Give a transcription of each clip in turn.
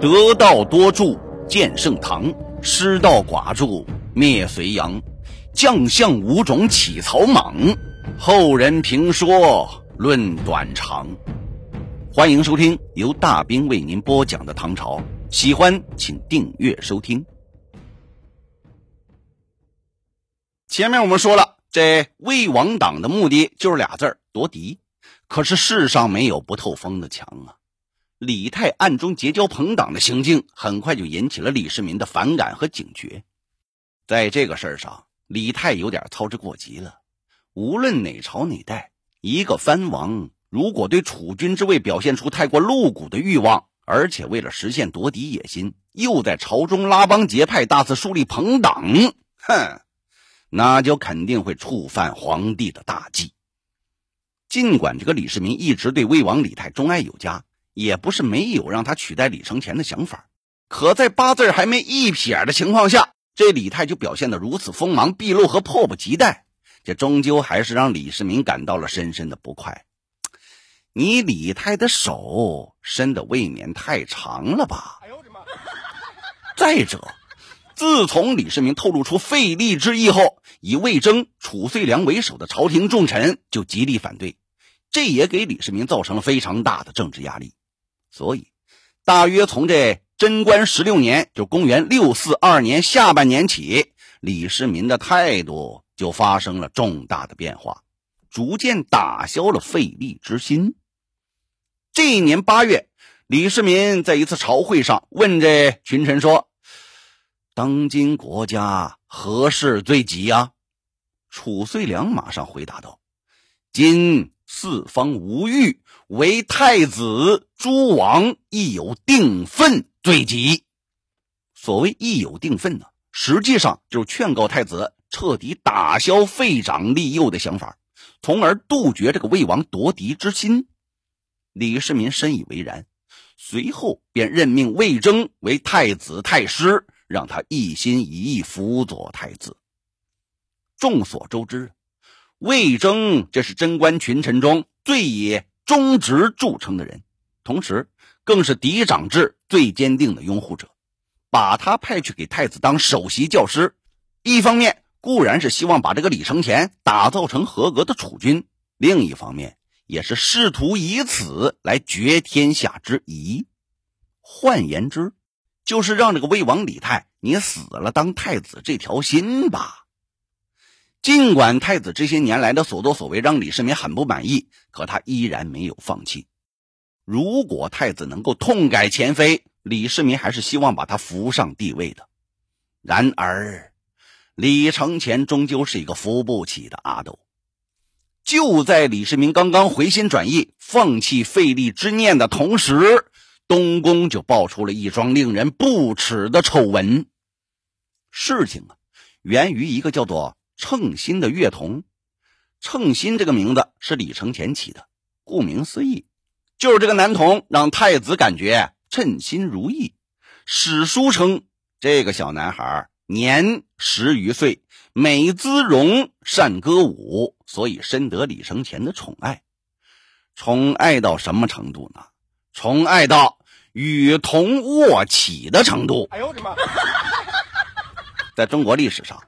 得道多助建盛唐，失道寡助灭隋炀。将相五种起草莽，后人评说论短长。欢迎收听由大兵为您播讲的唐朝，喜欢请订阅收听。前面我们说了，这魏王党的目的就是俩字儿夺嫡。可是世上没有不透风的墙啊！李泰暗中结交朋党的行径，很快就引起了李世民的反感和警觉。在这个事儿上，李泰有点操之过急了。无论哪朝哪代，一个藩王如果对储君之位表现出太过露骨的欲望，而且为了实现夺嫡野心，又在朝中拉帮结派、大肆树立朋党，哼，那就肯定会触犯皇帝的大忌。尽管这个李世民一直对魏王李泰钟爱有加，也不是没有让他取代李承乾的想法，可在八字还没一撇的情况下，这李泰就表现得如此锋芒毕露和迫不及待，这终究还是让李世民感到了深深的不快。你李泰的手伸的未免太长了吧？哎呦我的妈！再者，自从李世民透露出废立之意后，以魏征、褚遂良为首的朝廷重臣就极力反对。这也给李世民造成了非常大的政治压力，所以，大约从这贞观十六年，就公元六四二年下半年起，李世民的态度就发生了重大的变化，逐渐打消了废立之心。这一年八月，李世民在一次朝会上问这群臣说：“当今国家何事最急呀？”褚遂良马上回答道：“今。”四方无欲，唯太子、诸王亦有定分最急。所谓亦有定分呢，实际上就是劝告太子彻底打消废长立幼的想法，从而杜绝这个魏王夺嫡之心。李世民深以为然，随后便任命魏征为太子太师，让他一心一意辅佐太子。众所周知。魏征，这是贞观群臣中最以忠直著称的人，同时更是嫡长制最坚定的拥护者。把他派去给太子当首席教师，一方面固然是希望把这个李承乾打造成合格的储君，另一方面也是试图以此来决天下之疑。换言之，就是让这个魏王李泰你死了当太子这条心吧。尽管太子这些年来的所作所为让李世民很不满意，可他依然没有放弃。如果太子能够痛改前非，李世民还是希望把他扶上帝位的。然而，李承乾终究是一个扶不起的阿斗。就在李世民刚刚回心转意、放弃废立之念的同时，东宫就爆出了一桩令人不齿的丑闻。事情啊，源于一个叫做……称心的乐童，称心这个名字是李承乾起的。顾名思义，就是这个男童让太子感觉称心如意。史书称这个小男孩年十余岁，美姿容，善歌舞，所以深得李承乾的宠爱。宠爱到什么程度呢？宠爱到与童卧起的程度。哎呦我的妈！在中国历史上。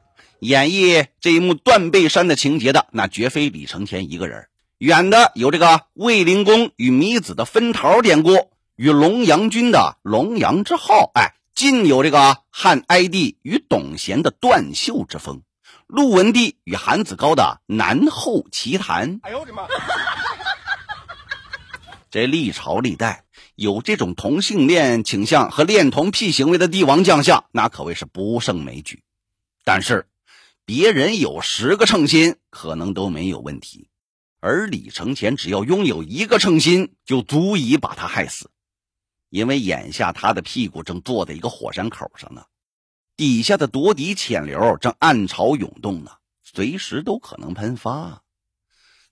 演绎这一幕断背山的情节的，那绝非李承乾一个人。远的有这个卫灵公与糜子的分桃典故，与龙阳君的龙阳之好。哎，近有这个汉哀帝与董贤的断袖之风，陆文帝与韩子高的南后奇谈。哎呦我的妈！这历朝历代有这种同性恋倾向和恋童癖行为的帝王将相，那可谓是不胜枚举。但是。别人有十个称心，可能都没有问题，而李承乾只要拥有一个称心，就足以把他害死。因为眼下他的屁股正坐在一个火山口上呢，底下的夺嫡潜流正暗潮涌动呢，随时都可能喷发。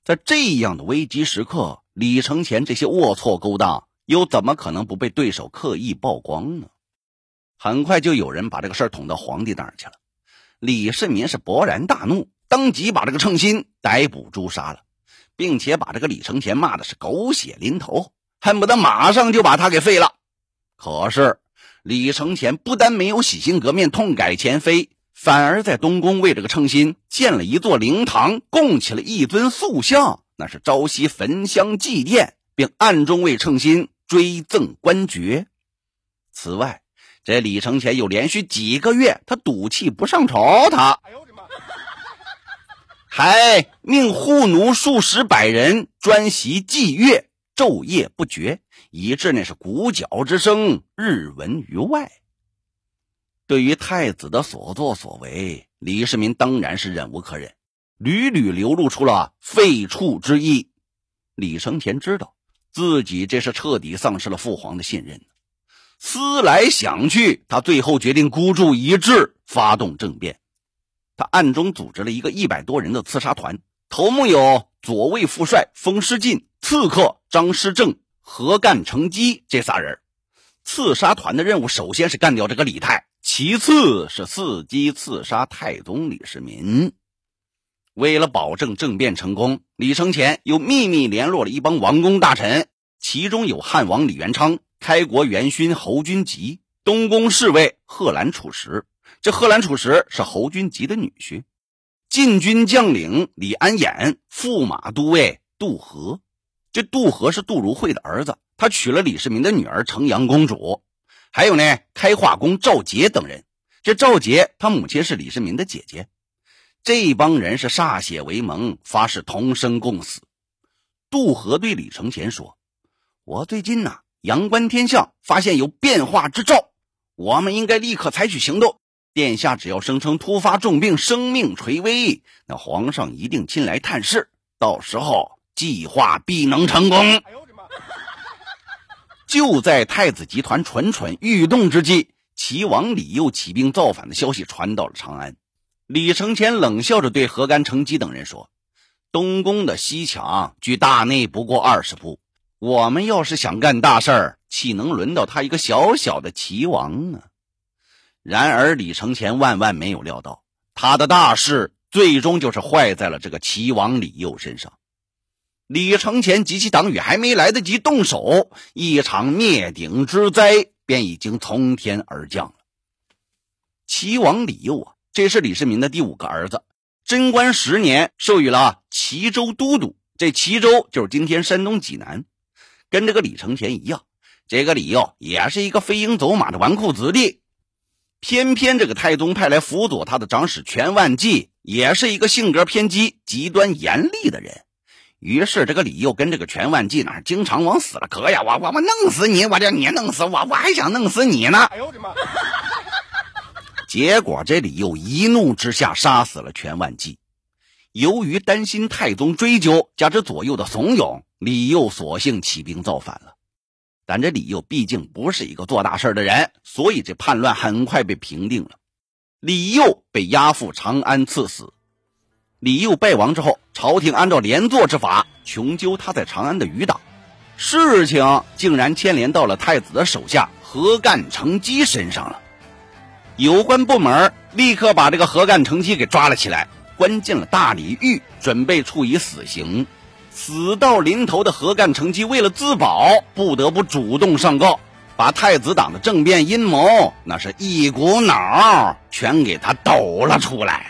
在这样的危机时刻，李承乾这些龌龊勾当，又怎么可能不被对手刻意曝光呢？很快就有人把这个事捅到皇帝那儿去了。李世民是勃然大怒，当即把这个称心逮捕诛杀了，并且把这个李承乾骂的是狗血淋头，恨不得马上就把他给废了。可是李承乾不但没有洗心革面、痛改前非，反而在东宫为这个称心建了一座灵堂，供起了一尊塑像，那是朝夕焚香祭奠，并暗中为称心追赠官爵。此外，这李承乾又连续几个月他赌气不上朝，他。还命护奴数十百人专习祭月，昼夜不绝，以致那是鼓角之声日闻于外。对于太子的所作所为，李世民当然是忍无可忍，屡屡流露出了废黜之意。李承乾知道自己这是彻底丧失了父皇的信任，思来想去，他最后决定孤注一掷，发动政变。他暗中组织了一个一百多人的刺杀团，头目有左卫副帅封师进、刺客张师正、何干成基这仨人。刺杀团的任务首先是干掉这个李泰，其次是伺机刺杀太宗李世民。为了保证政变成功，李承乾又秘密联络了一帮王公大臣，其中有汉王李元昌、开国元勋侯君集、东宫侍卫贺兰楚实。这贺兰楚实是侯君集的女婿，禁军将领李安衍，驸马都尉杜和。这杜和是杜如晦的儿子，他娶了李世民的女儿成阳公主。还有呢，开化宫赵杰等人。这赵杰他母亲是李世民的姐姐。这帮人是歃血为盟，发誓同生共死。杜和对李承乾说：“我最近呐，阳关天象，发现有变化之兆，我们应该立刻采取行动。”殿下只要声称突发重病，生命垂危，那皇上一定亲来探视，到时候计划必能成功。就在太子集团蠢蠢欲动之际，齐王李佑起兵造反的消息传到了长安。李承乾冷笑着对何干成吉等人说：“东宫的西墙距大内不过二十步，我们要是想干大事儿，岂能轮到他一个小小的齐王呢？”然而，李承乾万万没有料到，他的大事最终就是坏在了这个齐王李佑身上。李承乾及其党羽还没来得及动手，一场灭顶之灾便已经从天而降了。齐王李佑啊，这是李世民的第五个儿子，贞观十年授予了齐州都督。这齐州就是今天山东济南，跟这个李承乾一样，这个李佑也是一个飞鹰走马的纨绔子弟。偏偏这个太宗派来辅佐他的长史全万纪，也是一个性格偏激、极端严厉的人。于是这个李佑跟这个全万纪呢，经常往死了磕呀！我我我弄死你！我叫你弄死我！我还想弄死你呢！哎呦我的妈！结果这李佑一怒之下杀死了全万纪。由于担心太宗追究，加之左右的怂恿，李佑索性起兵造反了。但这李佑毕竟不是一个做大事的人，所以这叛乱很快被平定了。李佑被押赴长安赐死。李佑败亡之后，朝廷按照连坐之法穷究他在长安的余党，事情竟然牵连到了太子的手下何干成基身上了。有关部门立刻把这个何干成基给抓了起来，关进了大理狱，准备处以死刑。死到临头的何干成吉为了自保，不得不主动上告，把太子党的政变阴谋那是一股脑全给他抖了出来。